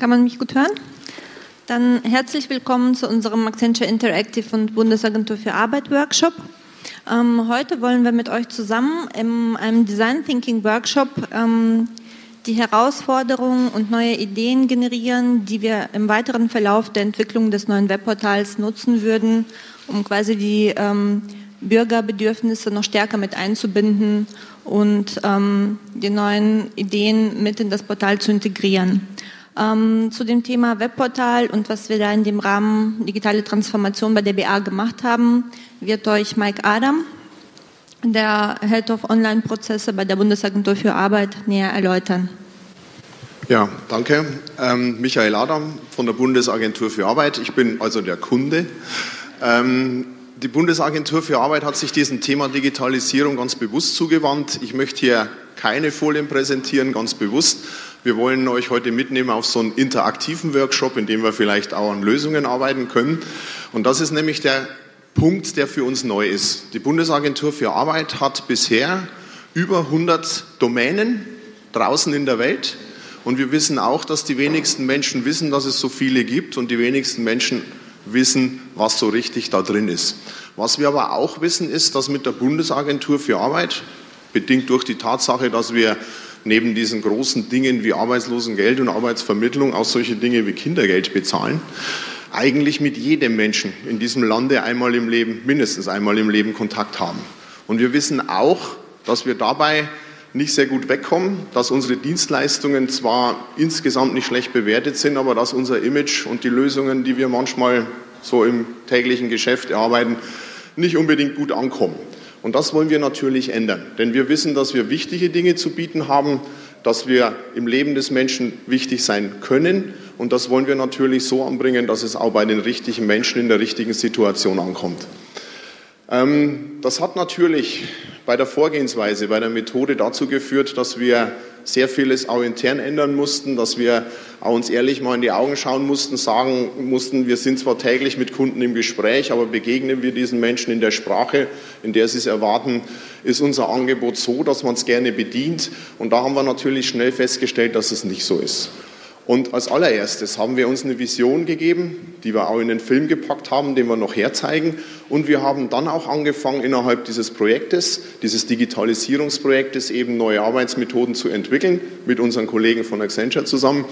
Kann man mich gut hören? Dann herzlich willkommen zu unserem Accenture Interactive und Bundesagentur für Arbeit Workshop. Ähm, heute wollen wir mit euch zusammen in einem Design Thinking Workshop ähm, die Herausforderungen und neue Ideen generieren, die wir im weiteren Verlauf der Entwicklung des neuen Webportals nutzen würden, um quasi die ähm, Bürgerbedürfnisse noch stärker mit einzubinden und ähm, die neuen Ideen mit in das Portal zu integrieren. Ähm, zu dem Thema Webportal und was wir da in dem Rahmen digitale Transformation bei der BA gemacht haben, wird euch Mike Adam, der Head of Online-Prozesse bei der Bundesagentur für Arbeit, näher erläutern. Ja, danke. Ähm, Michael Adam von der Bundesagentur für Arbeit. Ich bin also der Kunde. Ähm, die Bundesagentur für Arbeit hat sich diesem Thema Digitalisierung ganz bewusst zugewandt. Ich möchte hier keine Folien präsentieren, ganz bewusst. Wir wollen euch heute mitnehmen auf so einen interaktiven Workshop, in dem wir vielleicht auch an Lösungen arbeiten können. Und das ist nämlich der Punkt, der für uns neu ist. Die Bundesagentur für Arbeit hat bisher über 100 Domänen draußen in der Welt. Und wir wissen auch, dass die wenigsten Menschen wissen, dass es so viele gibt und die wenigsten Menschen wissen, was so richtig da drin ist. Was wir aber auch wissen, ist, dass mit der Bundesagentur für Arbeit, bedingt durch die Tatsache, dass wir neben diesen großen Dingen wie Arbeitslosengeld und Arbeitsvermittlung auch solche Dinge wie Kindergeld bezahlen, eigentlich mit jedem Menschen in diesem Lande einmal im Leben, mindestens einmal im Leben Kontakt haben. Und wir wissen auch, dass wir dabei nicht sehr gut wegkommen, dass unsere Dienstleistungen zwar insgesamt nicht schlecht bewertet sind, aber dass unser Image und die Lösungen, die wir manchmal so im täglichen Geschäft erarbeiten, nicht unbedingt gut ankommen. Und das wollen wir natürlich ändern, denn wir wissen, dass wir wichtige Dinge zu bieten haben, dass wir im Leben des Menschen wichtig sein können und das wollen wir natürlich so anbringen, dass es auch bei den richtigen Menschen in der richtigen Situation ankommt. Ähm, das hat natürlich bei der Vorgehensweise, bei der Methode dazu geführt, dass wir sehr vieles auch intern ändern mussten, dass wir auch uns ehrlich mal in die Augen schauen mussten, sagen mussten, wir sind zwar täglich mit Kunden im Gespräch, aber begegnen wir diesen Menschen in der Sprache, in der sie es erwarten, ist unser Angebot so, dass man es gerne bedient. Und da haben wir natürlich schnell festgestellt, dass es nicht so ist. Und als allererstes haben wir uns eine Vision gegeben, die wir auch in den Film gepackt haben, den wir noch herzeigen. Und wir haben dann auch angefangen, innerhalb dieses Projektes, dieses Digitalisierungsprojektes, eben neue Arbeitsmethoden zu entwickeln, mit unseren Kollegen von Accenture zusammen.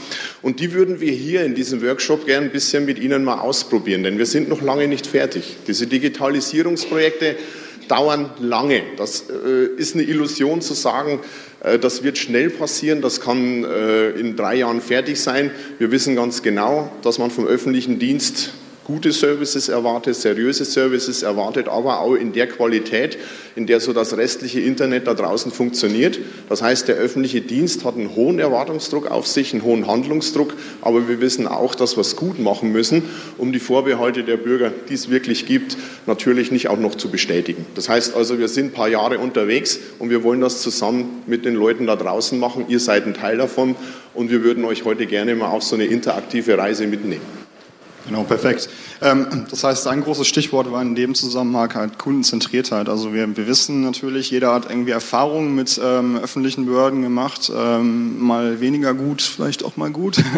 Und die würden wir hier in diesem Workshop gern ein bisschen mit Ihnen mal ausprobieren, denn wir sind noch lange nicht fertig. Diese Digitalisierungsprojekte dauern lange. Das äh, ist eine Illusion zu sagen, äh, das wird schnell passieren, das kann äh, in drei Jahren fertig sein. Wir wissen ganz genau, dass man vom öffentlichen Dienst gute Services erwartet, seriöse Services erwartet, aber auch in der Qualität, in der so das restliche Internet da draußen funktioniert. Das heißt, der öffentliche Dienst hat einen hohen Erwartungsdruck auf sich, einen hohen Handlungsdruck, aber wir wissen auch, dass wir es gut machen müssen, um die Vorbehalte der Bürger, die es wirklich gibt, natürlich nicht auch noch zu bestätigen. Das heißt also, wir sind ein paar Jahre unterwegs und wir wollen das zusammen mit den Leuten da draußen machen. Ihr seid ein Teil davon und wir würden euch heute gerne mal auf so eine interaktive Reise mitnehmen. Genau, perfekt. Ähm, das heißt, ein großes Stichwort war in dem Zusammenhang halt Kundenzentriertheit. Also wir, wir wissen natürlich, jeder hat irgendwie Erfahrungen mit ähm, öffentlichen Behörden gemacht, ähm, mal weniger gut, vielleicht auch mal gut.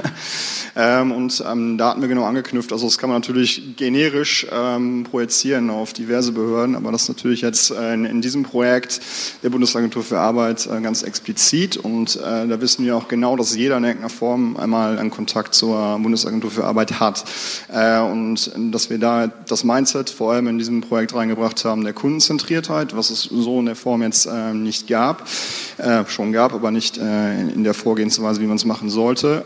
Ähm, und ähm, da hatten wir genau angeknüpft. Also das kann man natürlich generisch ähm, projizieren auf diverse Behörden, aber das ist natürlich jetzt äh, in, in, diesem Projekt der Bundesagentur für Arbeit äh, ganz explizit. Und äh, da wissen wir auch genau, dass jeder in irgendeiner Form einmal einen Kontakt zur Bundesagentur für Arbeit hat. Äh, und dass wir da das Mindset vor allem in diesem Projekt reingebracht haben, der Kundenzentriertheit, was es so in der Form jetzt äh, nicht gab, äh, schon gab, aber nicht in der Vorgehensweise, wie man es machen sollte.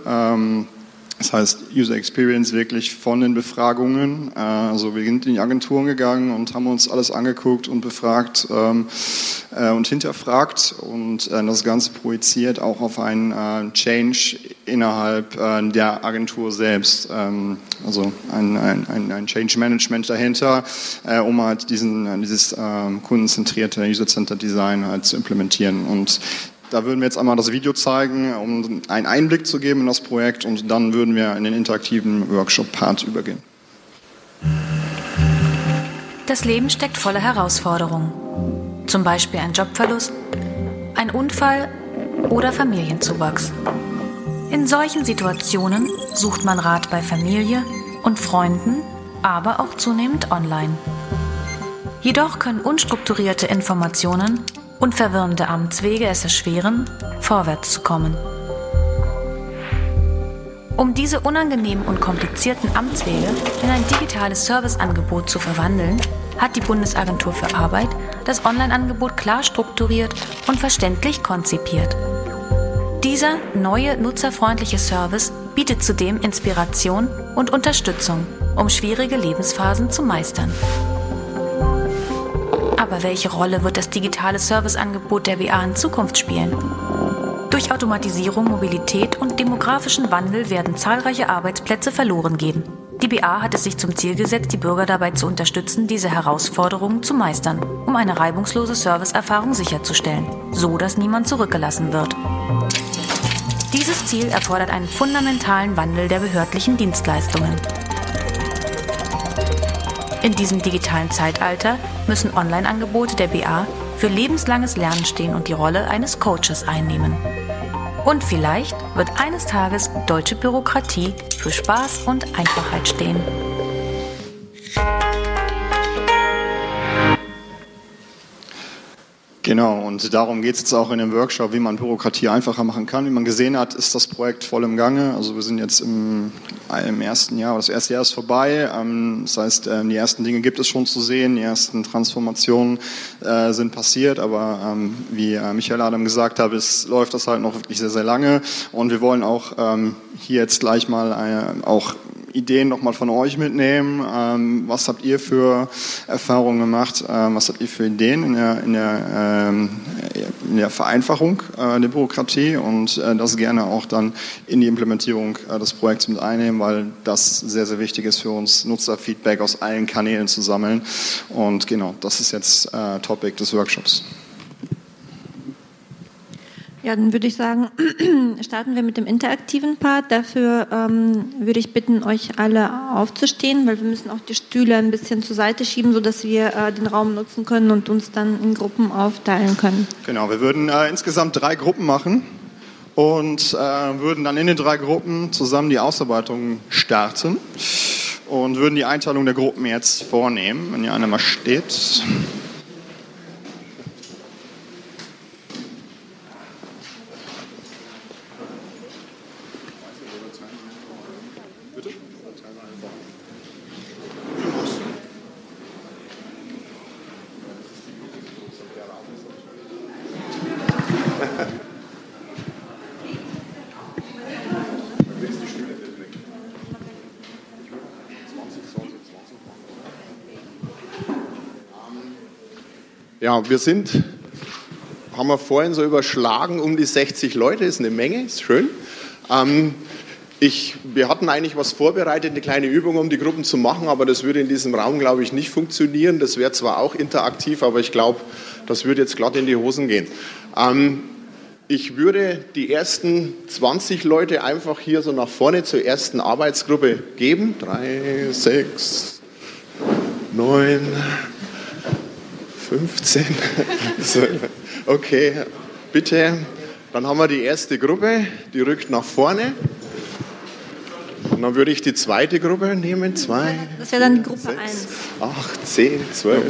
Das heißt, User Experience wirklich von den Befragungen. Äh, also wir sind in die Agenturen gegangen und haben uns alles angeguckt und befragt ähm, äh, und hinterfragt und äh, das Ganze projiziert auch auf einen Change innerhalb der Agentur selbst. Ähm, also ein, ein, ein Change Management dahinter, um halt diesen, dieses ähm, kundenzentrierte User-Centered Design halt zu implementieren. Und da würden wir jetzt einmal das Video zeigen, um einen Einblick zu geben in das Projekt und dann würden wir in den interaktiven Workshop-Part übergehen. Das Leben steckt voller Herausforderungen. Zum Beispiel ein Jobverlust, ein Unfall oder Familienzuwachs. In solchen Situationen sucht man Rat bei Familie und Freunden, aber auch zunehmend online. Jedoch können unstrukturierte Informationen und verwirrende Amtswege es erschweren, vorwärts zu kommen. Um diese unangenehmen und komplizierten Amtswege in ein digitales Serviceangebot zu verwandeln, hat die Bundesagentur für Arbeit das Online-Angebot klar strukturiert und verständlich konzipiert. Dieser neue nutzerfreundliche Service bietet zudem Inspiration und Unterstützung, um schwierige Lebensphasen zu meistern. Aber welche Rolle wird das digitale Serviceangebot der BA in Zukunft spielen? Durch Automatisierung, Mobilität und demografischen Wandel werden zahlreiche Arbeitsplätze verloren gehen. Die BA hat es sich zum Ziel gesetzt, die Bürger dabei zu unterstützen, diese Herausforderungen zu meistern, um eine reibungslose Serviceerfahrung sicherzustellen, so dass niemand zurückgelassen wird. Dieses Ziel erfordert einen fundamentalen Wandel der behördlichen Dienstleistungen. In diesem digitalen Zeitalter müssen Online-Angebote der BA für lebenslanges Lernen stehen und die Rolle eines Coaches einnehmen. Und vielleicht wird eines Tages deutsche Bürokratie für Spaß und Einfachheit stehen. Genau, und darum geht es jetzt auch in dem Workshop, wie man Bürokratie einfacher machen kann. Wie man gesehen hat, ist das Projekt voll im Gange. Also wir sind jetzt im, im ersten Jahr, das erste Jahr ist vorbei. Ähm, das heißt, ähm, die ersten Dinge gibt es schon zu sehen, die ersten Transformationen äh, sind passiert, aber ähm, wie äh, Michael Adam gesagt hat, es läuft das halt noch wirklich sehr, sehr lange. Und wir wollen auch hier jetzt gleich mal äh, auch Ideen nochmal von euch mitnehmen. Ähm, was habt ihr für Erfahrungen gemacht? Ähm, was habt ihr für Ideen in der, in der, ähm, in der Vereinfachung äh, der Bürokratie und äh, das gerne auch dann in die Implementierung äh, des Projekts mit einnehmen, weil das sehr, sehr wichtig ist für uns, Nutzerfeedback aus allen Kanälen zu sammeln. Und genau, das ist jetzt äh, Topic des Workshops. Ja, dann würde ich sagen, starten wir mit dem interaktiven Part. Dafür ähm, würde ich bitten, euch alle aufzustehen, weil wir müssen auch die Stühle ein bisschen zur Seite schieben, sodass wir äh, den Raum nutzen können und uns dann in Gruppen aufteilen können. Genau, wir würden äh, insgesamt drei Gruppen machen und äh, würden dann in den drei Gruppen zusammen die Ausarbeitung starten und würden die Einteilung der Gruppen jetzt vornehmen, wenn ihr eine mal steht. Ja, wir sind, haben wir vorhin so überschlagen, um die 60 Leute, ist eine Menge, ist schön. Ähm, ich, wir hatten eigentlich was vorbereitet, eine kleine Übung, um die Gruppen zu machen, aber das würde in diesem Raum, glaube ich, nicht funktionieren. Das wäre zwar auch interaktiv, aber ich glaube, das würde jetzt glatt in die Hosen gehen. Ähm, ich würde die ersten 20 Leute einfach hier so nach vorne zur ersten Arbeitsgruppe geben. Drei, sechs, neun, 15. okay, bitte. Dann haben wir die erste Gruppe, die rückt nach vorne. Und dann würde ich die zweite Gruppe nehmen. Zwei, das wäre dann die Gruppe 1. 8, 10, 12.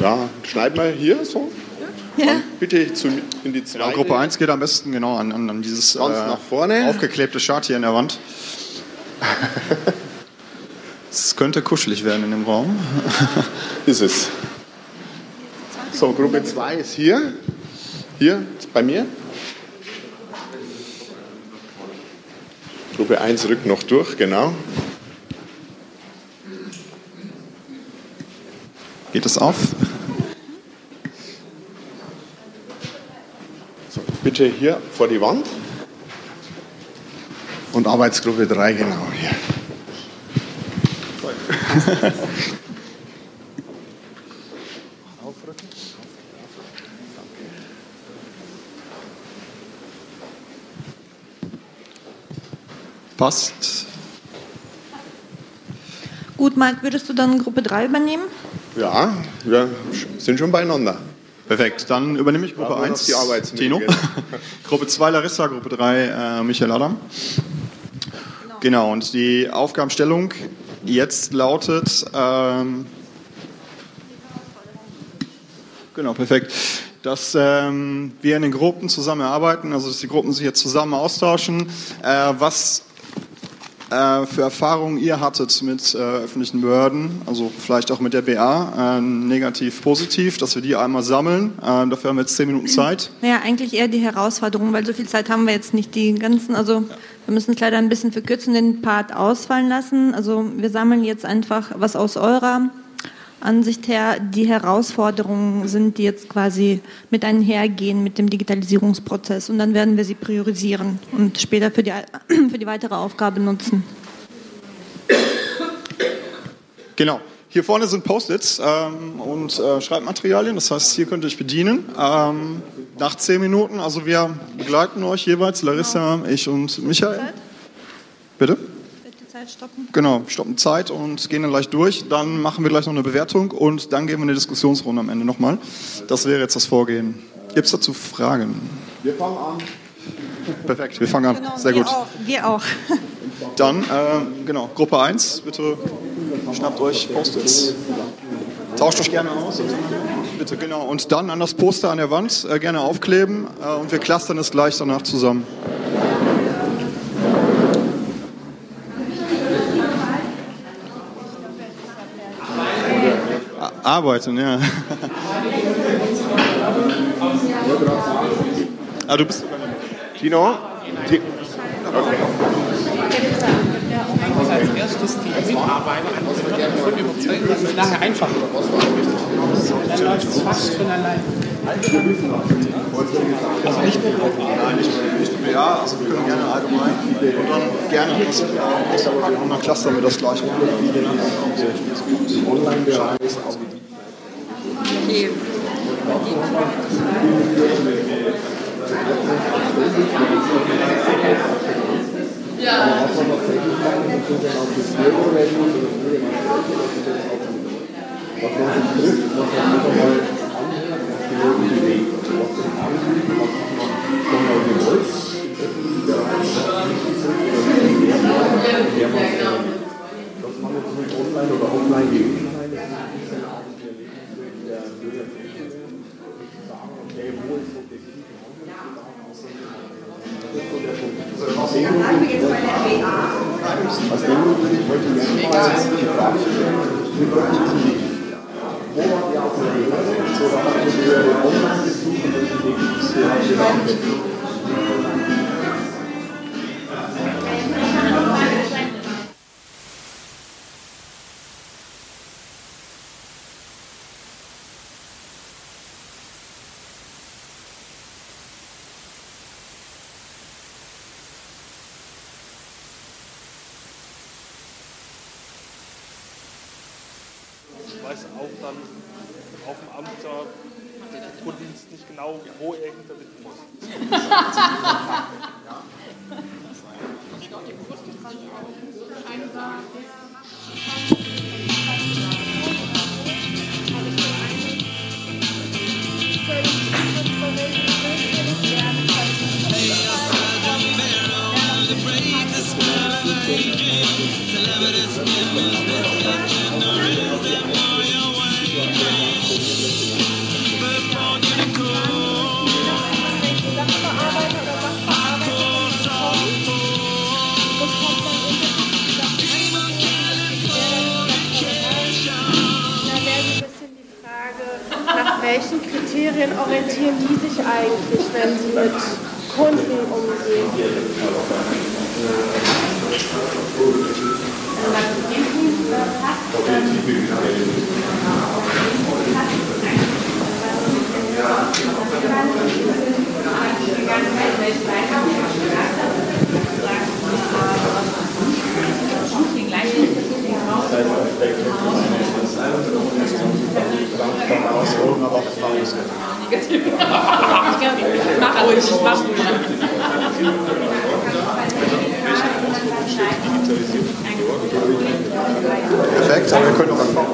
Ja, schneid mal hier so. Ja. bitte zu, in die zweite. Ja, Gruppe 1 geht am besten genau an, an, an dieses äh, nach vorne. aufgeklebte Chart hier in der Wand. Es könnte kuschelig werden in dem Raum. Ist es. So, Gruppe 2 ist hier. Hier, bei mir. Gruppe 1 rückt noch durch, genau. Geht es auf? So, bitte hier vor die Wand. Und Arbeitsgruppe 3 genau hier. Passt. Gut, Mike, würdest du dann Gruppe 3 übernehmen? Ja, wir sind schon beieinander. Perfekt, dann übernehme ich Gruppe 1, die Tino. Gruppe 2 Larissa, Gruppe 3 äh, Michael Adam. Genau. genau, und die Aufgabenstellung jetzt lautet, ähm, genau, perfekt, dass ähm, wir in den Gruppen zusammenarbeiten, also dass die Gruppen sich jetzt zusammen austauschen, äh, was äh, für Erfahrungen ihr hattet mit äh, öffentlichen Behörden, also vielleicht auch mit der BA, äh, negativ, positiv, dass wir die einmal sammeln. Äh, dafür haben wir jetzt zehn Minuten Zeit. Ja, eigentlich eher die Herausforderung, weil so viel Zeit haben wir jetzt nicht. Die ganzen, also wir müssen es leider ein bisschen verkürzen, den Part ausfallen lassen. Also wir sammeln jetzt einfach was aus eurer Ansicht her die Herausforderungen sind, die jetzt quasi mit einhergehen mit dem Digitalisierungsprozess. Und dann werden wir sie priorisieren und später für die, für die weitere Aufgabe nutzen. Genau. Hier vorne sind Post-its ähm, und äh, Schreibmaterialien, das heißt, hier könnt ihr euch bedienen. Ähm, nach zehn Minuten, also wir begleiten euch jeweils, Larissa, genau. ich und Michael. Bitte? Zeit stoppen? Genau, stoppen Zeit und gehen dann gleich durch. Dann machen wir gleich noch eine Bewertung und dann gehen wir eine Diskussionsrunde am Ende nochmal. Das wäre jetzt das Vorgehen. Gibt es dazu Fragen? Wir fangen an. Perfekt, wir fangen an. Genau, Sehr gut. Auch, wir auch. Dann, äh, genau, Gruppe 1, bitte schnappt euch Post-its. Tauscht euch gerne aus. Bitte, genau. Und dann an das Poster an der Wand äh, gerne aufkleben äh, und wir clustern es gleich danach zusammen. Arbeiten, ja. ah, du bist Tino? Ti okay. als erstes die Mitarbeiter davon überzeugen, dass es nachher einfacher wird. Dann läuft es fast von allein. Also nicht nur auf Nein, nicht nur ja, also wir können gerne allgemein und dann gerne und dann clustern wir das gleich. Online-Bereich Okay. Ja. Was man sich trifft, was man einfach mal bewegt. Was den Anliegen, was man schon mal gewollt, im öffentlichen Bereich, der man, dass man jetzt mit online oder offline gewesen Aus dem Grund würde ich heute gerne mal die Frage stellen, wie wirklich diesen Weg. Wo wart ihr auf der Behörde? Oder habt ihr Behörde negativ. ich glaube, ich mache ruhig, ich mache ruhig. Perfekt, aber wir können noch anfangen.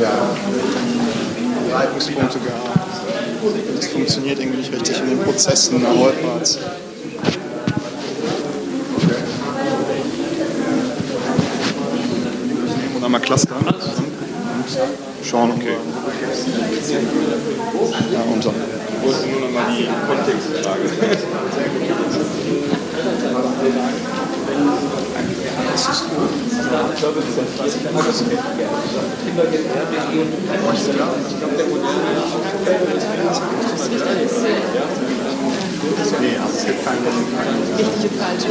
Ja, Reibungspunkte gehabt. Das funktioniert irgendwie nicht richtig in den Prozessen, erholbart. Einmal clustern und schauen, okay. Ja, unter. Ich wollte nur noch mal die Kontextfrage. Nee, also es gibt keinen richtige falsche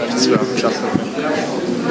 Rechtswissenschaften. Äh,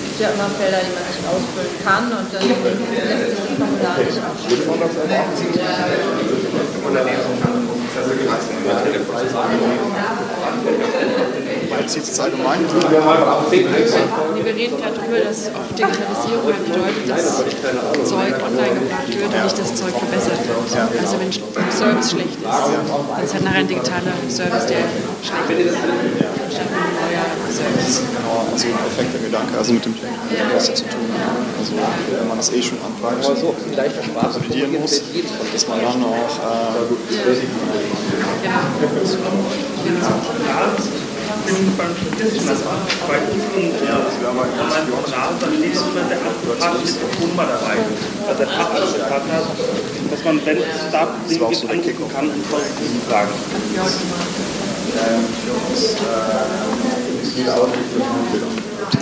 gibt ja immer Felder, die man nicht ausfüllen kann und dann lässt sich das Formular nicht ausfüllen. Jetzt sieht es allgemein. Nee, wir reden gerade darüber, dass oft Digitalisierung halt bedeutet, dass Zeug online gebracht wird und nicht das Zeug verbessert wird. Also wenn der Service schlecht ist, dann ist halt nachher ein digitaler Service, der schlecht ist. Neuer Service. Genau, also ein perfekter Gedanke, also mit dem Player was zu tun. Also wenn man das eh schon anpackt, validieren muss, dass man dann auch äh, beim statistischen bei Kunden ja, wenn man dann steht immer der Adressat ist unmittelbar dabei. Also der Fachadressat hat, dass man, wenn es da Dinge gibt, angucken kann und voll fragen.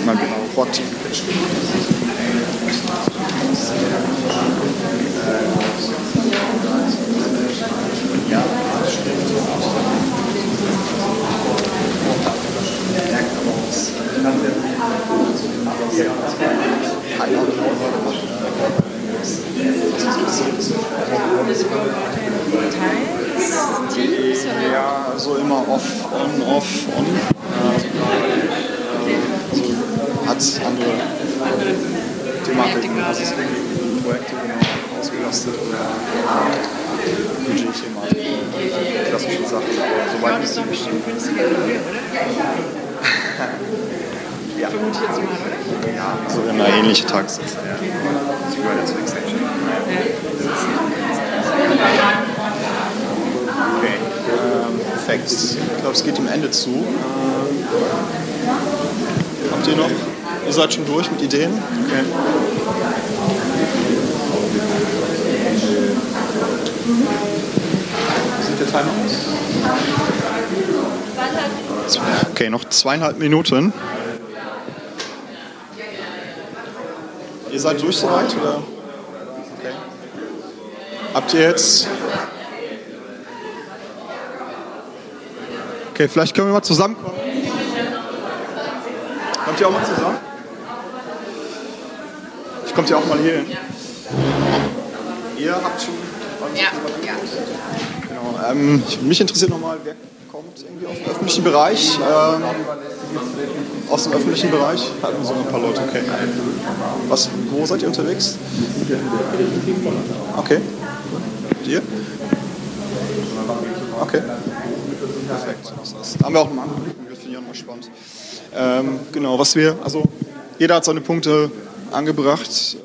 Mal genau proaktiv Teams oder? Ja, also immer off, on, off, on. Also hat andere Thematiken. Also es sind Projekte genau ausgelastet oder Budgetthematik. Klassische Sachen. Soweit das ist doch bestimmt günstiger als wir, oder? Ja. Vermute ich jetzt mal, oder? Ja, so immer ähnliche Tagessätze. Ja. Ja zur Extension. Okay, ähm, perfekt. Ich glaube, es geht dem Ende zu. Ähm, habt ihr noch? Ihr seid schon durch mit Ideen? Okay. Sieht der Timer aus? Okay, noch zweieinhalb Minuten. Ihr seid durch soweit? Okay. Habt ihr jetzt. Okay, vielleicht können wir mal zusammenkommen. Kommt ihr auch mal zusammen? Ich kommt ihr auch mal hier hin. Ihr habt schon. Ja, ja. Genau. Ähm, ich- mich interessiert nochmal, wer kommt irgendwie aus dem öffentlichen Bereich? Ähm, aus dem öffentlichen Bereich? Hatten so ein paar Leute, okay. Was, wo seid ihr unterwegs? Okay. Und ihr? Okay. Perfekt. Das haben wir auch einen anderen Blick, das finde auch mal spannend. Ähm, genau, was wir, also jeder hat seine Punkte angebracht. Es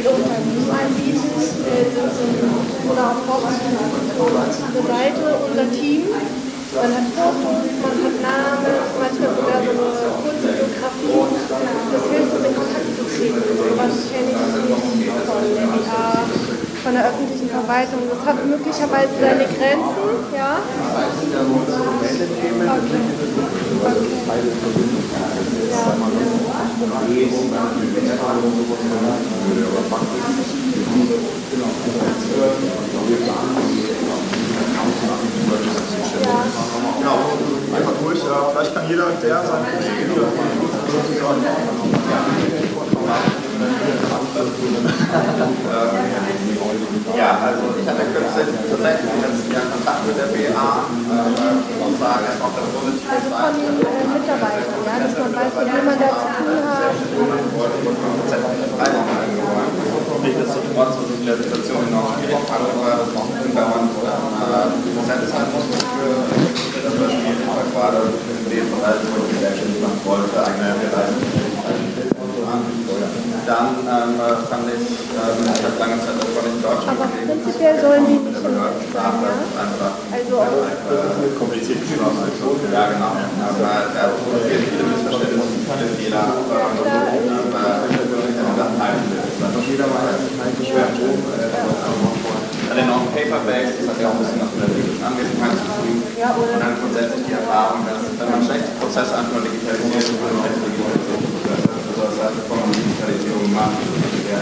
geht um ein Menü einbieten. eine Seite, unser Team. Man hat Fotos, man hat Namen, manchmal sogar so eine. Das hilft uns in Kontakt zu treten. Sowas kenne ich der von der öffentlichen Verwaltung. Das hat möglicherweise seine Grenzen, ja. Okay. Genau, einfach durch. Vielleicht kann jeder, der sein Ja, also ich hatte kürzlich tatsächlich im letzten Jahr Kontakt mit der BA äh, und sagen, es auch das positive Also von den äh, Mitarbeitern, ja, dass man weiß, mit wem man da zu tun hat. Nichtsdestotrotz ist es in der Situation enorm schwierig, weil das noch ungewöhnlich präsent sein muss für das war schwierig, weil gerade in dem Bereich, wo die Selbstständigkeit machen wollte, eigene Reisen dann ähm, fand ich, ähm, ich habe lange Zeit auch nicht Deutsch Aber prinzipiell sollen die nicht in sein, ja? Also äh, kompliziert Sprache. Ja, genau. Aber da passieren viele Missverständnisse, viele Fehler. Aber das teilen wir. Jeder weiß, schwer an den Non-Paper-Bags, das hat ja auch ein bisschen was mit der logischen Anwesenheit zu tun. Und dann grundsätzlich die Erfahrung, dass wenn man schlechte Prozesse einfach nur digitalisiert, man schlechte Digitalisierungsprozesse, also das heißt, bevor man Digitalisierung macht, der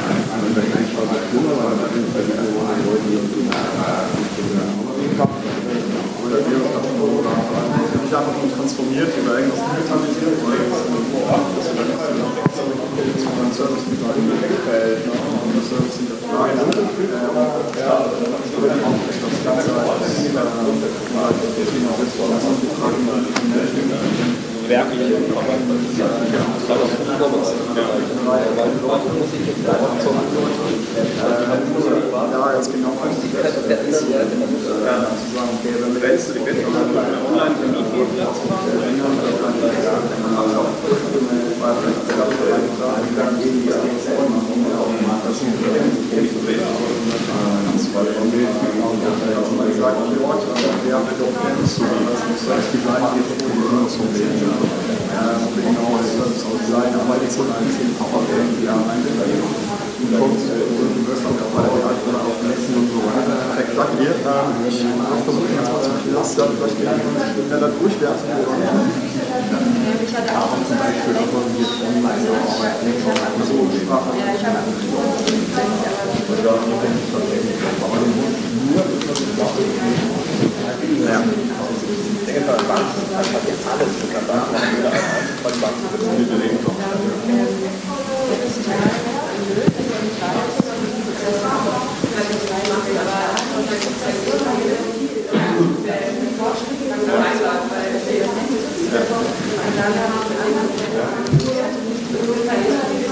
andere nicht einfach nur transformiert oder irgendwas digitalisiert, sondern dass wir dann zu einem Service mit einfällt und das Service hinterfragen. Ja, das Ganze Werkliche Ja, jetzt genau. Zusammen, okay, wenn wir jetzt die Welt online Exakt, wir, ich versuche jetzt mal zu das dann vielleicht schneller durchwerfen Ich hatte auch zum Beispiel Ja. Ich denke, bei Banken hat jetzt alles mit der Bank, bei Banken Sie holen die Nummern draußen vor, das war kein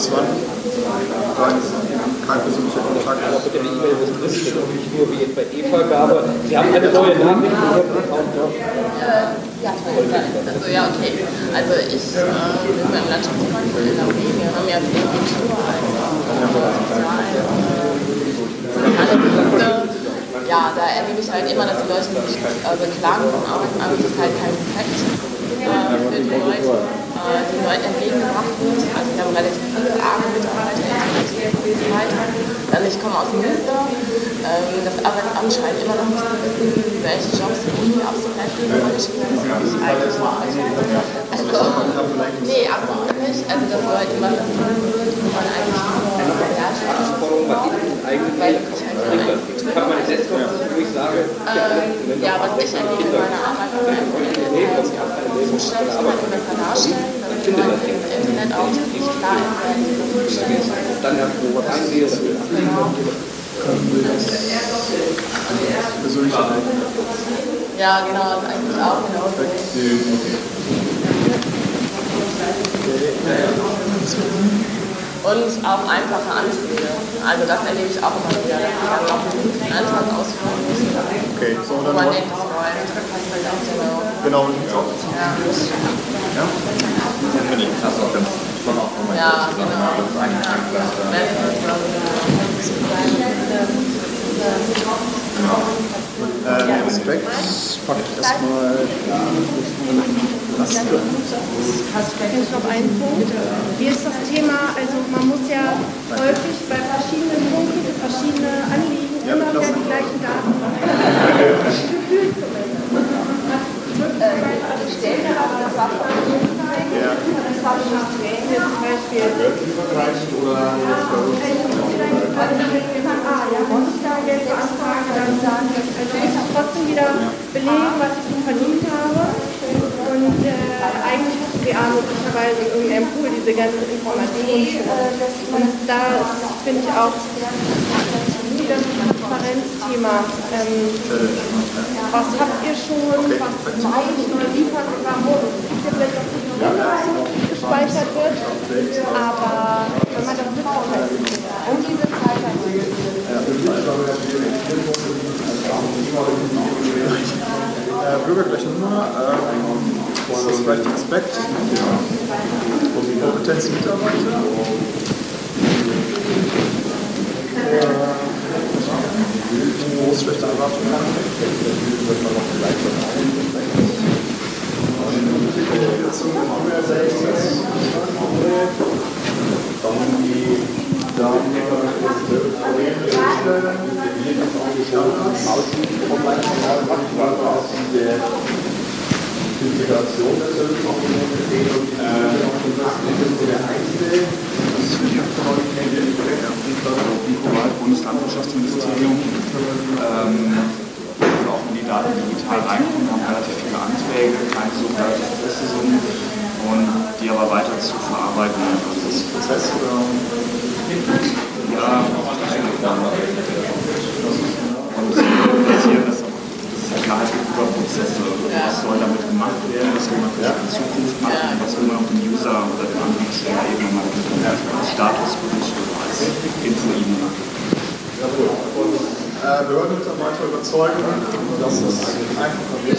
Das war kein persönlicher Kontakt. Aber bitte eine E-Mail, was drin steht und nicht nur wie bei E-Vergabe. Sie haben eine neue Nachricht bekommen. Ja, also ja, okay. Also ich äh, bin beim Landschaftsverband von NRW. Wir haben ja die Kultur als Sozial ja, da erlebe ich halt immer, dass die Leute sich äh, beklagen vom Arbeitsamt, dass halt kein Respekt äh, für die Leute, äh, die Leuten entgegengebracht wird. Also wir haben relativ viele arme Mitarbeiter, und so weiter. Dann ich komme aus Münster. Ähm, das Arbeitsamt scheint immer noch nicht zu wissen, welche Jobs Uni absolut eine Rolle spielen. Das finde ich eigentlich mal also, nee, absolut nicht. Also das Leute immer das man eigentlich Anforderungen bei Ihnen eigenen Kann man jetzt noch, wo ich sage, ähm, ja, was ich eigentlich in meiner Arbeit auch ist, Zuständigkeit und besser darstellen, man im Internet auch wirklich klar. Dann, wo was angeht, persönliche Ja, genau, das eigentlich auch genau. Und auch einfache Anträge. Also das erlebe ich auch immer wieder, dass ich dann noch einen Antrag ausführen muss. Okay, so dann man wollen- denkt, das war ein passt halt auch genau. Genau, und so. Ja. Ja? Ja, genau. Ähm, Respekt packe ich erstmal Laske. Ich noch einen Punkt. Wie ist das Thema? Also man muss ja häufig bei verschiedenen Punkten verschiedene Anliegen immer wieder die gleichen Daten. Gefühlt zumindest. Also ich denke aber, das war von Ja. Das habe ich noch Hier zum Beispiel. Übergreifend oder Ah, ja, muss ich da Geld beantragen, dann sagen, also ich trotzdem wieder belegen, was ich schon verdient habe. Und äh, eigentlich hat die BA möglicherweise in irgendeinem Pool diese ganzen Informationen. Und da finde ich auch ein Transparenzthema. Ähm, was habt ihr schon, was ich oder liefern, warum? Ist ja vielleicht auch nicht so gespeichert wird, aber wenn man das mitbekommt, um diese Zeit Äh, bürgergleiche Nummer, äh, ist das vielleicht Respekt? Ja. Kompetenz Mitarbeiter. Äh, groß schlechte Erwartungen. Dann die Daten Integration der Servicekomponente das ist für die Abgeordneten und Bundeslandwirtschaftsministerium. Ähm, also auch wenn die Daten digital reinkommen, haben relativ viele Anträge, keine so relativ große und die aber weiter zu verarbeiten. Also das ist ein Prozess oder? Ja, und das das ist Klarheit über Prozesse. Was soll damit gemacht werden? Was will man für die Zukunft machen? Was will man auch dem User oder dem Antragsteller eben mal als Statusbericht oder als Info-E-Mail machen? Jawohl. Äh, Behördenmitarbeiter überzeugen, dass es einfacher wird.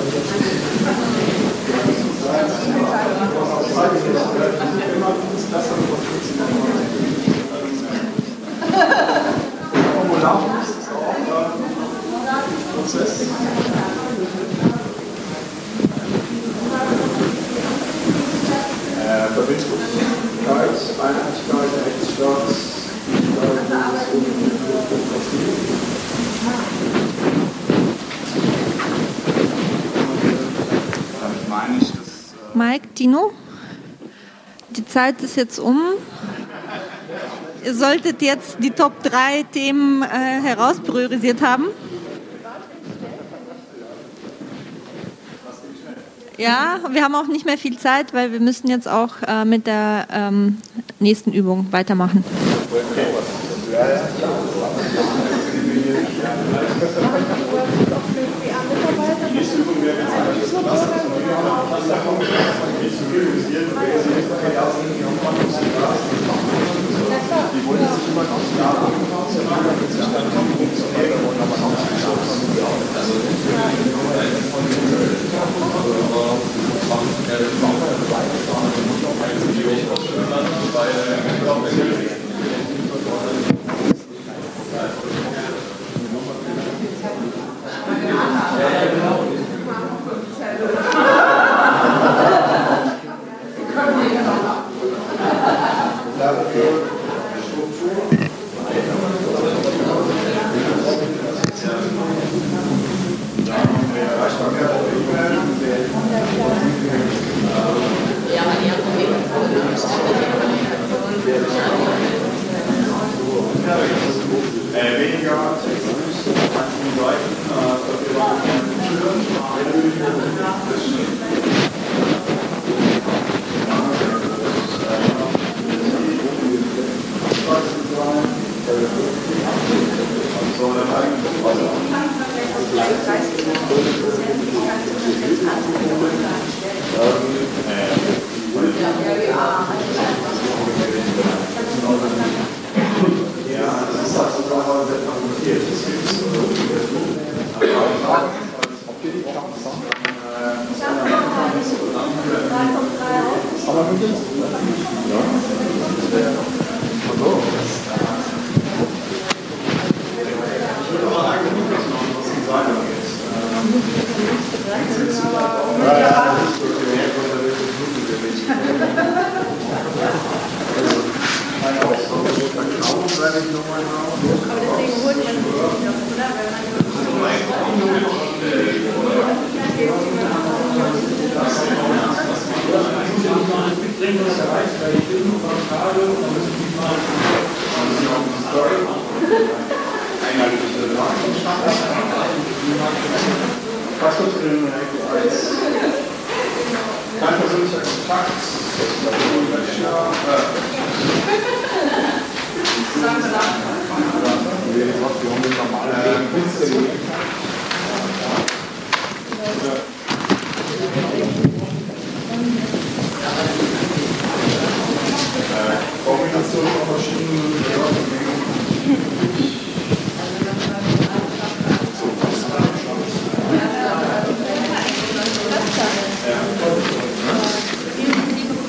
Prozess. Äh, Verbindlichkeit, Einheitlichkeit, Rechtsstaat, Damit meine ich, dass Mike, Tino, die Zeit ist jetzt um. Ihr solltet jetzt die Top 3 Themen äh, herauspriorisiert haben. Ja, wir haben auch nicht mehr viel Zeit, weil wir müssen jetzt auch äh, mit der ähm, nächsten Übung weitermachen. Ja, ja, genau. Weniger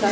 Aber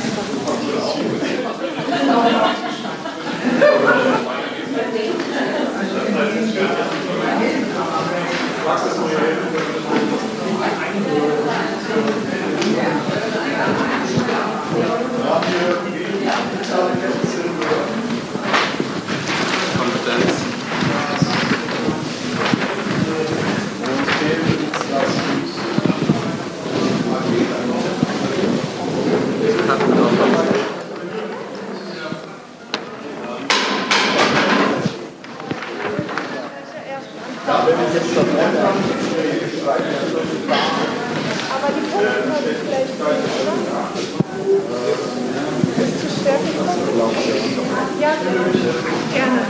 die Punkte können wir vielleicht nicht, oder? Bis zur Stärke kommen? Ja, gerne.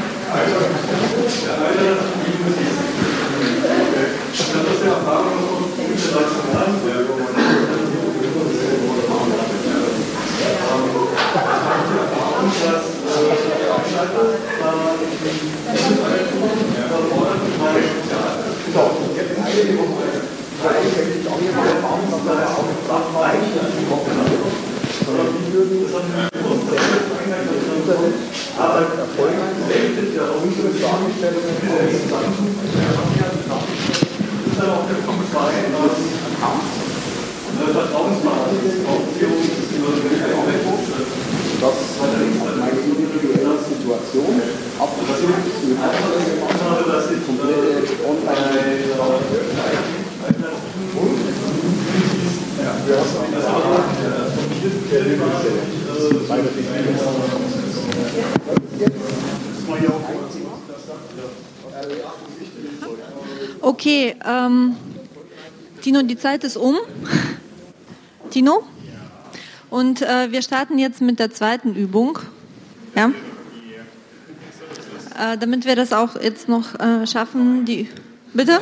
Das ist meine individuelle Situation. Abgestimmt mit anderen komplette Okay, ähm, Tino, die Zeit ist um. Tino? Und äh, wir starten jetzt mit der zweiten Übung. Ja? Äh, damit wir das auch jetzt noch äh, schaffen, die. Bitte?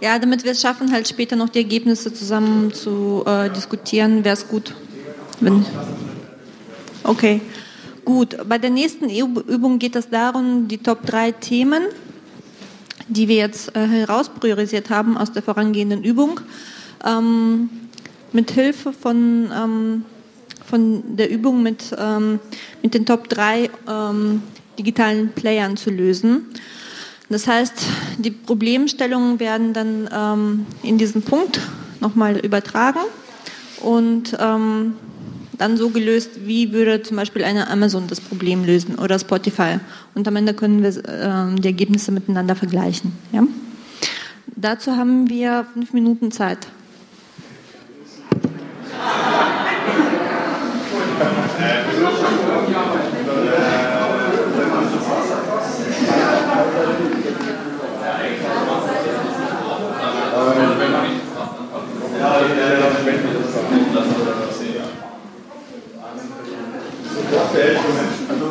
Ja, damit wir es schaffen, halt später noch die Ergebnisse zusammen zu äh, diskutieren, wäre es gut. Wenn okay, gut. Bei der nächsten Üb- Übung geht es darum, die Top 3 Themen, die wir jetzt äh, herauspriorisiert haben aus der vorangehenden Übung, ähm, mit Hilfe von, ähm, von der Übung mit, ähm, mit den Top 3 ähm, digitalen Playern zu lösen. Das heißt, die Problemstellungen werden dann ähm, in diesen Punkt nochmal übertragen und ähm, dann so gelöst, wie würde zum Beispiel eine Amazon das Problem lösen oder Spotify. Und am Ende können wir ähm, die Ergebnisse miteinander vergleichen. Ja? Dazu haben wir fünf Minuten Zeit.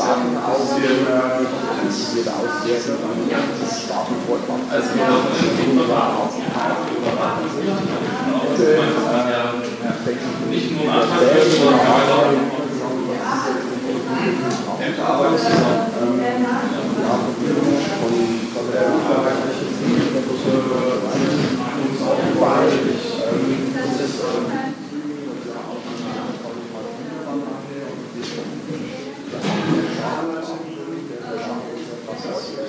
Daten auswerten, komplizierte Auswerten, Daten vorkommt. Also, nicht nur am Anfang, sondern auch im Arbeitszusammenhang. von der Arbeitlichen Gruppe, gracias.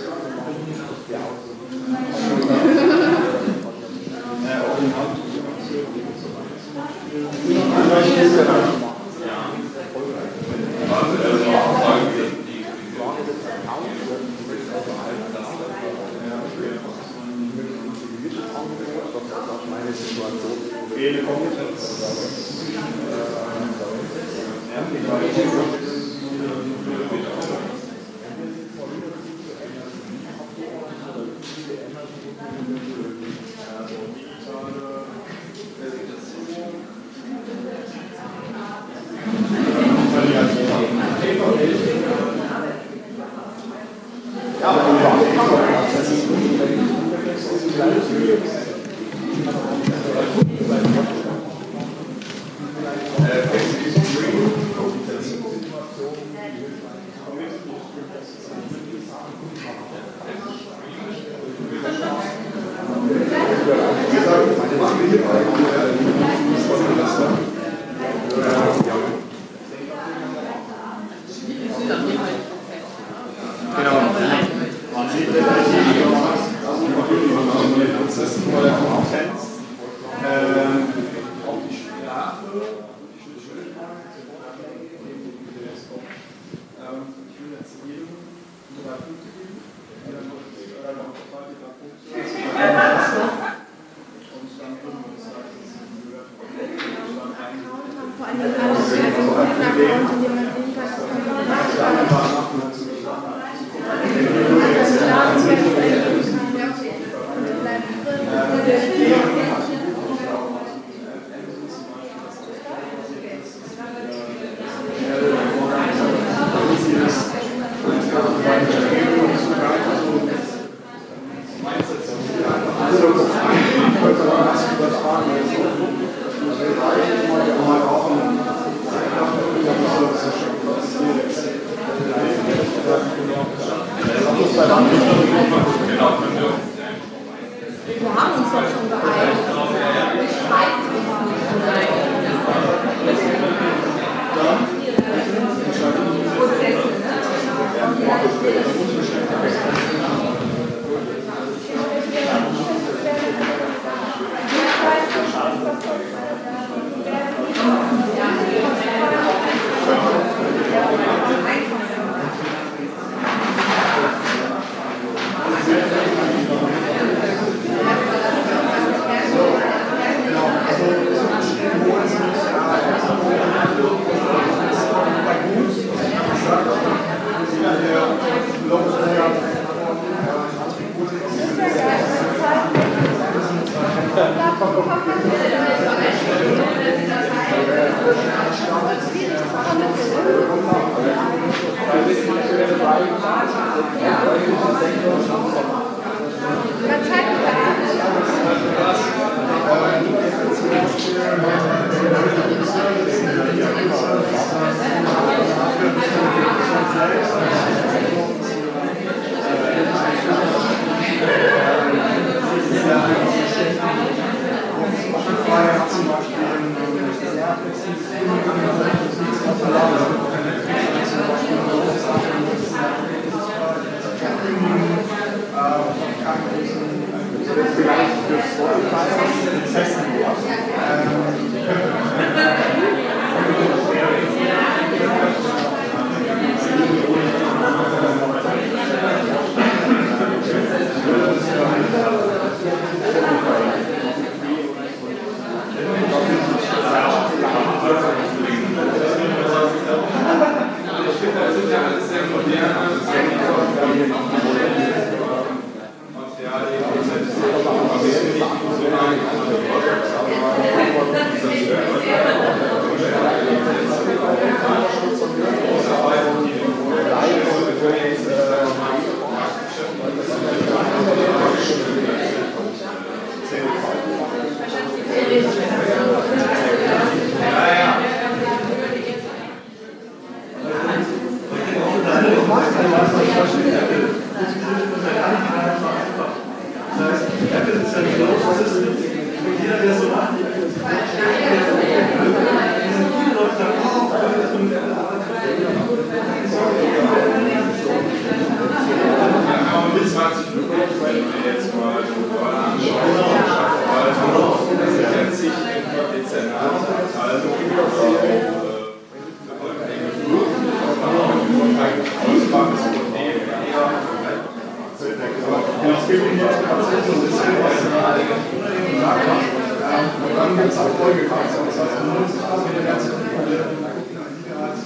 dann gibt es auch Folgekosten. Das heißt, man sich mit der ganzen Kontrolle gucken,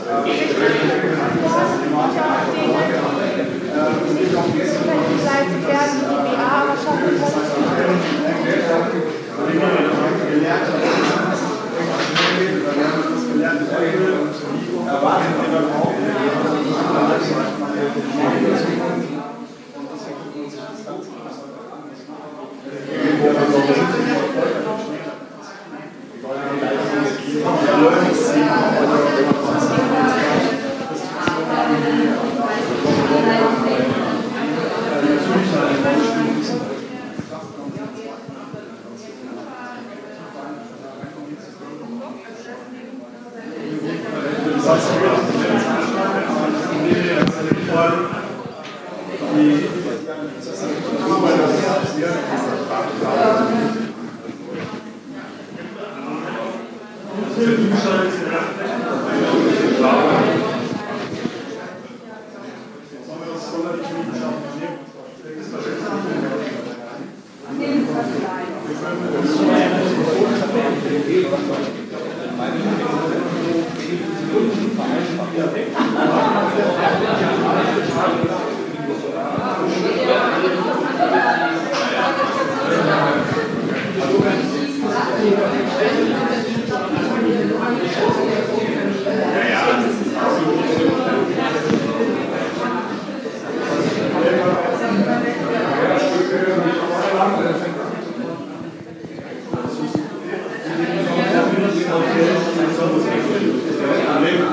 an die das heißt, die Marke es geht auch ein bisschen um das, gelernt dass irgendwas schnell geht, oder wir haben erwarten wir dann auch, So, liebe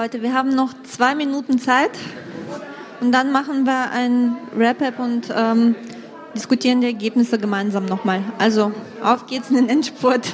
Leute, wir haben noch zwei Minuten Zeit und dann machen wir ein Wrap-up und ähm, diskutieren die Ergebnisse gemeinsam nochmal. Also, auf geht's in den Endspurt.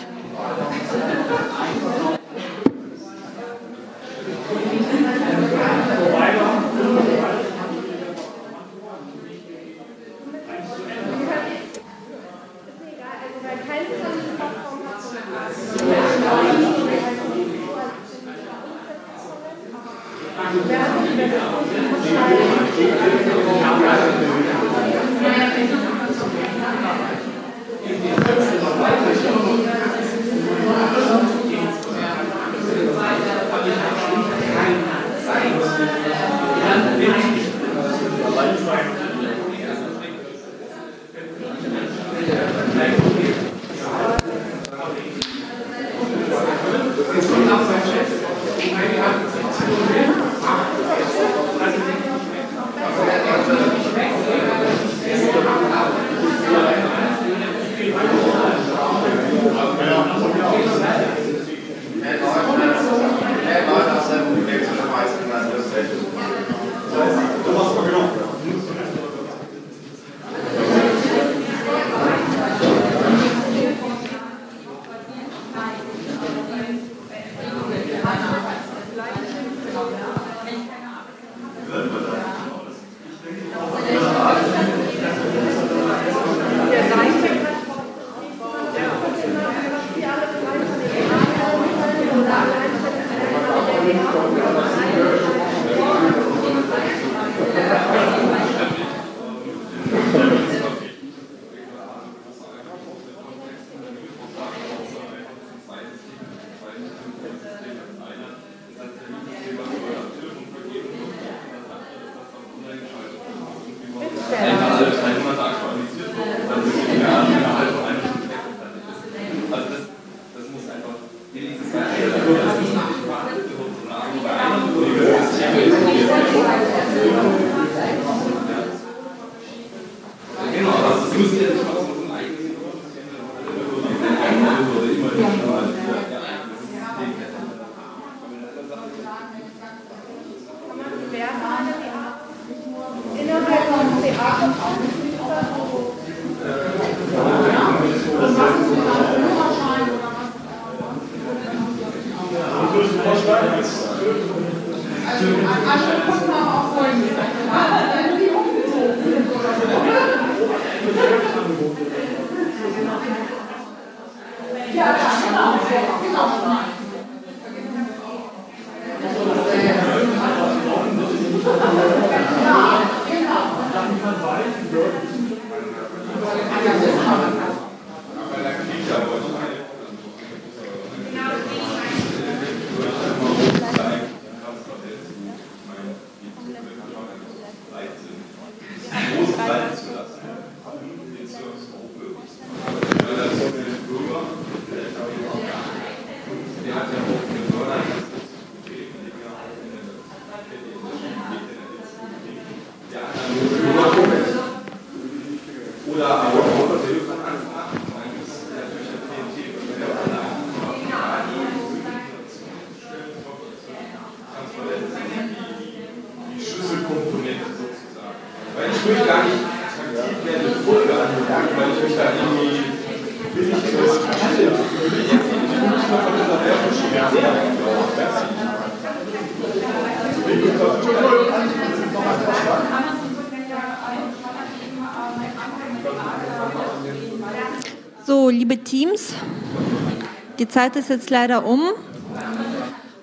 Die Zeit ist jetzt leider um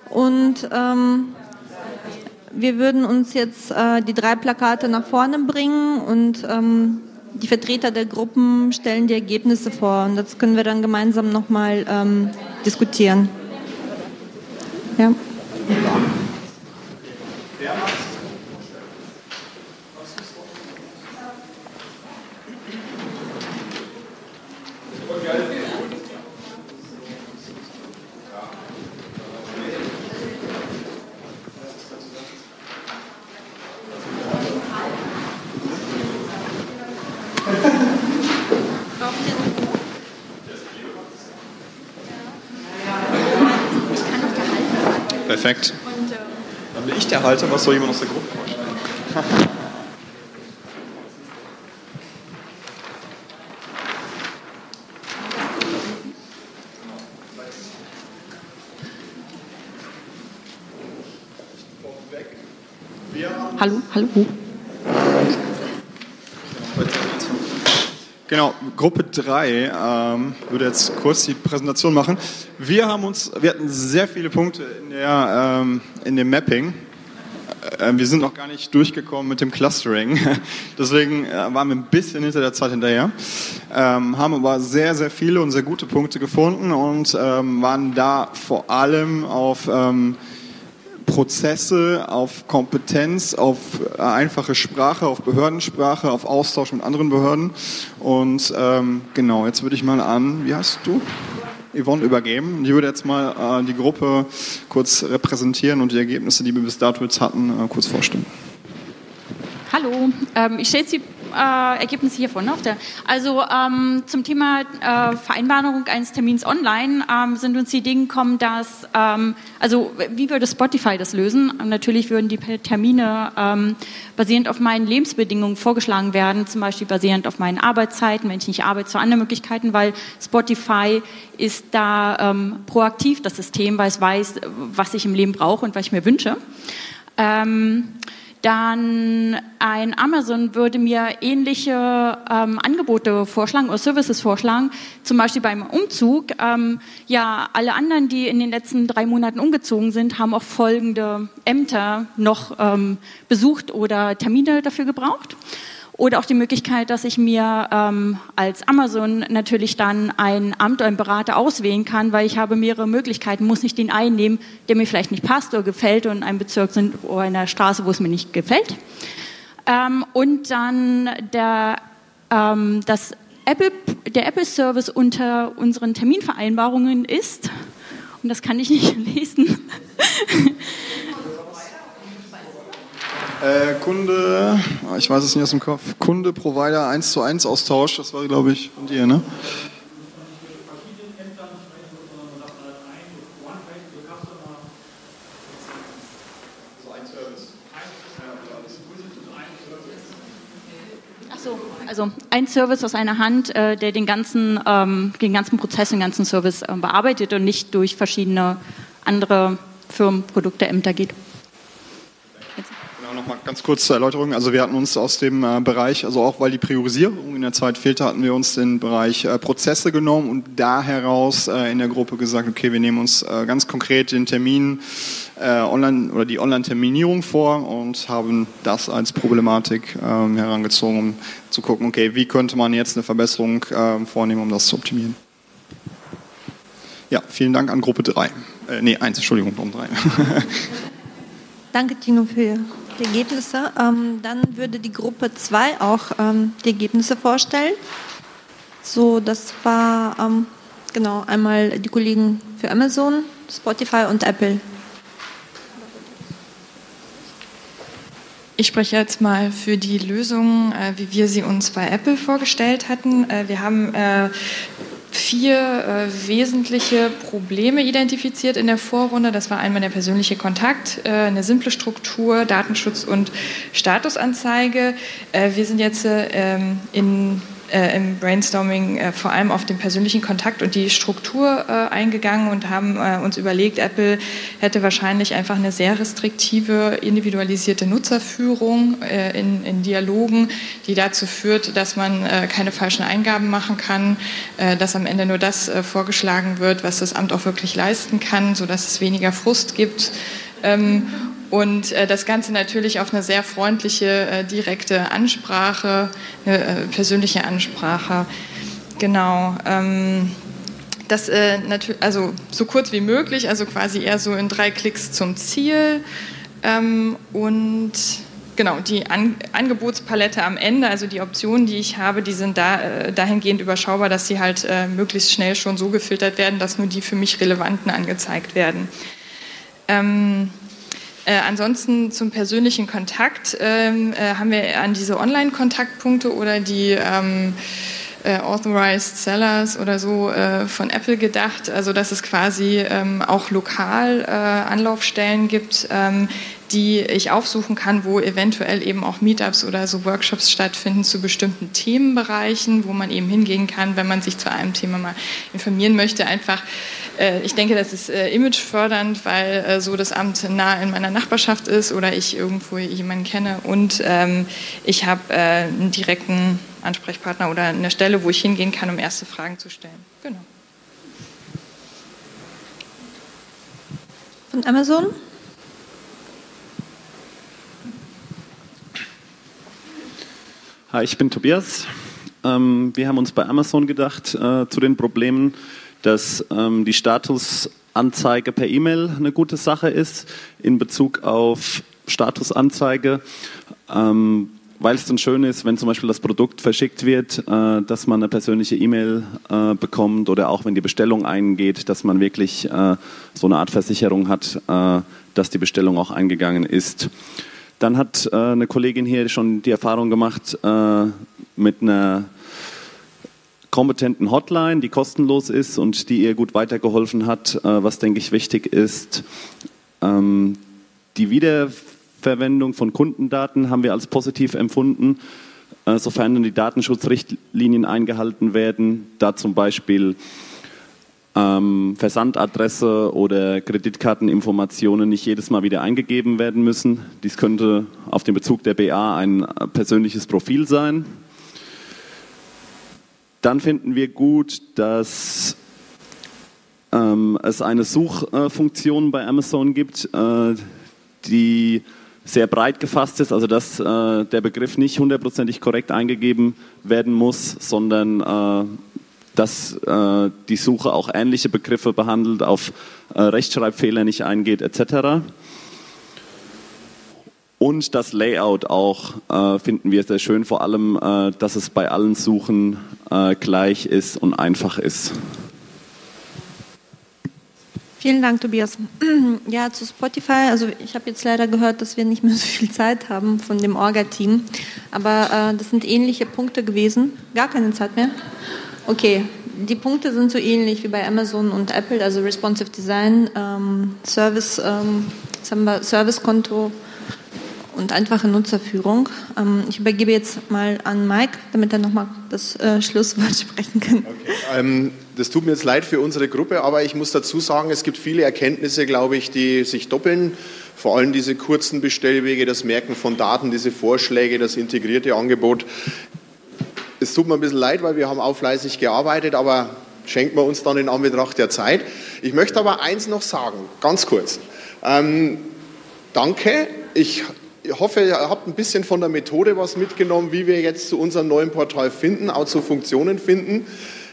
und ähm, wir würden uns jetzt äh, die drei Plakate nach vorne bringen und ähm, die Vertreter der Gruppen stellen die Ergebnisse vor und das können wir dann gemeinsam nochmal ähm, diskutieren. Ja. Perfekt. Dann bin ich der Halter, was soll jemand aus der Gruppe vorstellen? Hallo, hallo. Genau, Gruppe 3 ähm, würde jetzt kurz die Präsentation machen. Wir haben uns, wir hatten sehr viele Punkte in, der, ähm, in dem Mapping. Äh, wir sind noch gar nicht durchgekommen mit dem Clustering, deswegen äh, waren wir ein bisschen hinter der Zeit hinterher. Ähm, haben aber sehr, sehr viele und sehr gute Punkte gefunden und ähm, waren da vor allem auf ähm, Prozesse, auf Kompetenz, auf äh, einfache Sprache, auf Behördensprache, auf Austausch mit anderen Behörden. Und ähm, genau, jetzt würde ich mal an, wie heißt du? Yvonne übergeben. Ich würde jetzt mal äh, die Gruppe kurz repräsentieren und die Ergebnisse, die wir bis dato jetzt hatten, äh, kurz vorstellen. Hallo, ähm, ich stelle die äh, Ergebnisse hier vorne auf der. Also ähm, zum Thema äh, Vereinbarung eines Termins online ähm, sind uns die Ideen gekommen, dass, ähm, also wie würde Spotify das lösen? Natürlich würden die Termine ähm, basierend auf meinen Lebensbedingungen vorgeschlagen werden, zum Beispiel basierend auf meinen Arbeitszeiten, wenn ich nicht arbeite, zu anderen Möglichkeiten, weil Spotify ist da ähm, proaktiv, das System, weil es weiß, was ich im Leben brauche und was ich mir wünsche. Ähm, dann ein Amazon würde mir ähnliche ähm, Angebote vorschlagen oder Services vorschlagen, zum Beispiel beim Umzug. Ähm, ja, alle anderen, die in den letzten drei Monaten umgezogen sind, haben auch folgende Ämter noch ähm, besucht oder Termine dafür gebraucht. Oder auch die Möglichkeit, dass ich mir ähm, als Amazon natürlich dann ein Amt oder einen Berater auswählen kann, weil ich habe mehrere Möglichkeiten, muss nicht den einen nehmen, der mir vielleicht nicht passt oder gefällt und in einem Bezirk sind oder in einer Straße, wo es mir nicht gefällt. Ähm, und dann der, ähm, das Apple, der Apple Service unter unseren Terminvereinbarungen ist, und das kann ich nicht lesen, Äh, Kunde, ich weiß es nicht aus dem Kopf, Kunde, Provider 1 zu 1 Austausch, das war glaube ich von dir, ne? Also ein Service aus einer Hand, äh, der den ganzen, ähm, den ganzen Prozess, den ganzen Service äh, bearbeitet und nicht durch verschiedene andere Firmen, Produkte, Ämter geht nochmal ganz kurz zur Erläuterung. Also wir hatten uns aus dem äh, Bereich, also auch weil die Priorisierung in der Zeit fehlte, hatten wir uns den Bereich äh, Prozesse genommen und da heraus äh, in der Gruppe gesagt, okay, wir nehmen uns äh, ganz konkret den Termin äh, online oder die Online-Terminierung vor und haben das als Problematik ähm, herangezogen, um zu gucken, okay, wie könnte man jetzt eine Verbesserung ähm, vornehmen, um das zu optimieren. Ja, vielen Dank an Gruppe 3. Äh, nee, 1, Entschuldigung, um 3. Danke, Tino, für die Ergebnisse. Ähm, dann würde die Gruppe 2 auch ähm, die Ergebnisse vorstellen. So, das war ähm, genau einmal die Kollegen für Amazon, Spotify und Apple. Ich spreche jetzt mal für die Lösung, äh, wie wir sie uns bei Apple vorgestellt hatten. Äh, wir haben äh, vier äh, wesentliche Probleme identifiziert in der Vorrunde. Das war einmal der persönliche Kontakt, äh, eine simple Struktur, Datenschutz und Statusanzeige. Äh, wir sind jetzt ähm, in äh, im Brainstorming äh, vor allem auf den persönlichen Kontakt und die Struktur äh, eingegangen und haben äh, uns überlegt, Apple hätte wahrscheinlich einfach eine sehr restriktive, individualisierte Nutzerführung äh, in, in, Dialogen, die dazu führt, dass man äh, keine falschen Eingaben machen kann, dass am Ende nur das vorgeschlagen wird, was das Amt auch wirklich leisten kann, sodass es weniger Frust gibt. Ähm, und äh, das Ganze natürlich auf eine sehr freundliche, äh, direkte Ansprache, eine äh, persönliche Ansprache. Genau. Ähm, das äh, natürlich, also so kurz wie möglich, also quasi eher so in drei Klicks zum Ziel. Ähm, und genau, die An Angebotspalette am Ende, also die Optionen, die ich habe, die sind da, äh, dahingehend überschaubar, dass sie halt äh, möglichst schnell schon so gefiltert werden, dass nur die für mich relevanten angezeigt werden. Ähm, äh, ansonsten zum persönlichen Kontakt ähm, äh, haben wir an diese Online-Kontaktpunkte oder die ähm, äh, Authorized Sellers oder so äh, von Apple gedacht, also dass es quasi ähm, auch lokal äh, Anlaufstellen gibt, ähm, die ich aufsuchen kann, wo eventuell eben auch Meetups oder so Workshops stattfinden zu bestimmten Themenbereichen, wo man eben hingehen kann, wenn man sich zu einem Thema mal informieren möchte. Einfach, ich denke, das ist äh, imagefördernd, weil äh, so das Amt nah in meiner Nachbarschaft ist oder ich irgendwo jemanden kenne und ähm, ich habe äh, einen direkten Ansprechpartner oder eine Stelle, wo ich hingehen kann, um erste Fragen zu stellen. Genau. Von Amazon? Hi, ich bin Tobias. Ähm, wir haben uns bei Amazon gedacht äh, zu den Problemen, dass ähm, die Status Anzeige per E-Mail eine gute Sache ist in Bezug auf Statusanzeige. Ähm, weil es dann schön ist, wenn zum Beispiel das Produkt verschickt wird, äh, dass man eine persönliche E-Mail äh, bekommt oder auch wenn die Bestellung eingeht, dass man wirklich äh, so eine Art Versicherung hat, äh, dass die Bestellung auch eingegangen ist. Dann hat äh, eine Kollegin hier schon die Erfahrung gemacht äh, mit einer kompetenten Hotline, die kostenlos ist und die ihr gut weitergeholfen hat, was denke ich wichtig ist. Ähm, die Wiederverwendung von Kundendaten haben wir als positiv empfunden, sofern die Datenschutzrichtlinien eingehalten werden, da zum Beispiel ähm, Versandadresse oder Kreditkarteninformationen nicht jedes Mal wieder eingegeben werden müssen. Dies könnte auf den Bezug der BA ein persönliches Profil sein. Dann finden wir gut, dass ähm, es eine Suchfunktion bei Amazon gibt, äh, die sehr breit gefasst ist, also dass äh, der Begriff nicht hundertprozentig korrekt eingegeben werden muss, sondern äh, dass äh, die Suche auch ähnliche Begriffe behandelt, auf äh, Rechtschreibfehler nicht eingeht etc. Und das Layout auch äh, finden wir sehr schön, vor allem, äh, dass es bei allen Suchen äh, gleich ist und einfach ist. Vielen Dank, Tobias. Ja, zu Spotify. Also ich habe jetzt leider gehört, dass wir nicht mehr so viel Zeit haben von dem Orga-Team. Aber äh, das sind ähnliche Punkte gewesen. Gar keine Zeit mehr. Okay, die Punkte sind so ähnlich wie bei Amazon und Apple, also Responsive Design, ähm, Service, ähm, Servicekonto und einfache Nutzerführung. Ähm, ich übergebe jetzt mal an Mike, damit er nochmal das äh, Schlusswort sprechen kann. Okay. Ähm, das tut mir jetzt leid für unsere Gruppe, aber ich muss dazu sagen, es gibt viele Erkenntnisse, glaube ich, die sich doppeln. Vor allem diese kurzen Bestellwege, das Merken von Daten, diese Vorschläge, das integrierte Angebot. Es tut mir ein bisschen leid, weil wir haben auch fleißig gearbeitet, aber schenkt man uns dann in Anbetracht der Zeit. Ich möchte aber eins noch sagen, ganz kurz. Ähm, danke. Ich hoffe, ihr habt ein bisschen von der Methode was mitgenommen, wie wir jetzt zu unserem neuen Portal finden, auch zu Funktionen finden.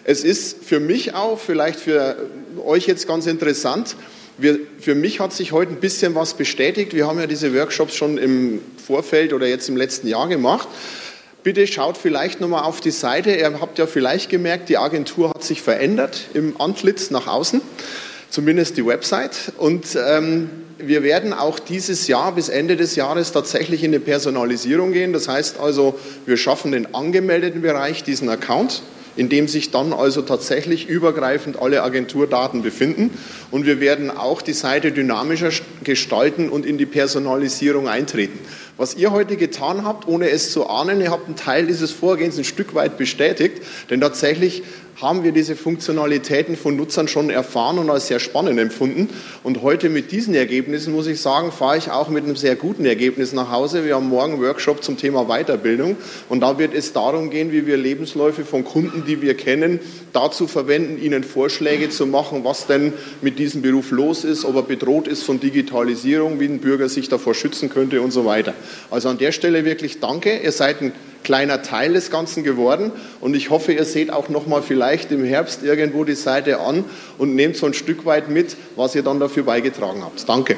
Es ist für mich auch, vielleicht für euch jetzt ganz interessant, wir, für mich hat sich heute ein bisschen was bestätigt. Wir haben ja diese Workshops schon im Vorfeld oder jetzt im letzten Jahr gemacht. Bitte schaut vielleicht nochmal auf die Seite. Ihr habt ja vielleicht gemerkt, die Agentur hat sich verändert im Antlitz nach außen, zumindest die Website. Und ähm, wir werden auch dieses Jahr bis Ende des Jahres tatsächlich in eine Personalisierung gehen. Das heißt also, wir schaffen den angemeldeten Bereich, diesen Account in dem sich dann also tatsächlich übergreifend alle Agenturdaten befinden. Und wir werden auch die Seite dynamischer gestalten und in die Personalisierung eintreten. Was ihr heute getan habt, ohne es zu ahnen, ihr habt einen Teil dieses Vorgehens ein Stück weit bestätigt, denn tatsächlich haben wir diese Funktionalitäten von Nutzern schon erfahren und als sehr spannend empfunden. Und heute mit diesen Ergebnissen, muss ich sagen, fahre ich auch mit einem sehr guten Ergebnis nach Hause. Wir haben morgen einen Workshop zum Thema Weiterbildung und da wird es darum gehen, wie wir Lebensläufe von Kunden, die wir kennen, dazu verwenden, ihnen Vorschläge zu machen, was denn mit diesem Beruf los ist, ob er bedroht ist von Digitalisierung, wie ein Bürger sich davor schützen könnte und so weiter. Also an der Stelle wirklich danke. Ihr seid ein kleiner Teil des Ganzen geworden. Und ich hoffe, ihr seht auch noch mal vielleicht im Herbst irgendwo die Seite an und nehmt so ein Stück weit mit, was ihr dann dafür beigetragen habt. Danke.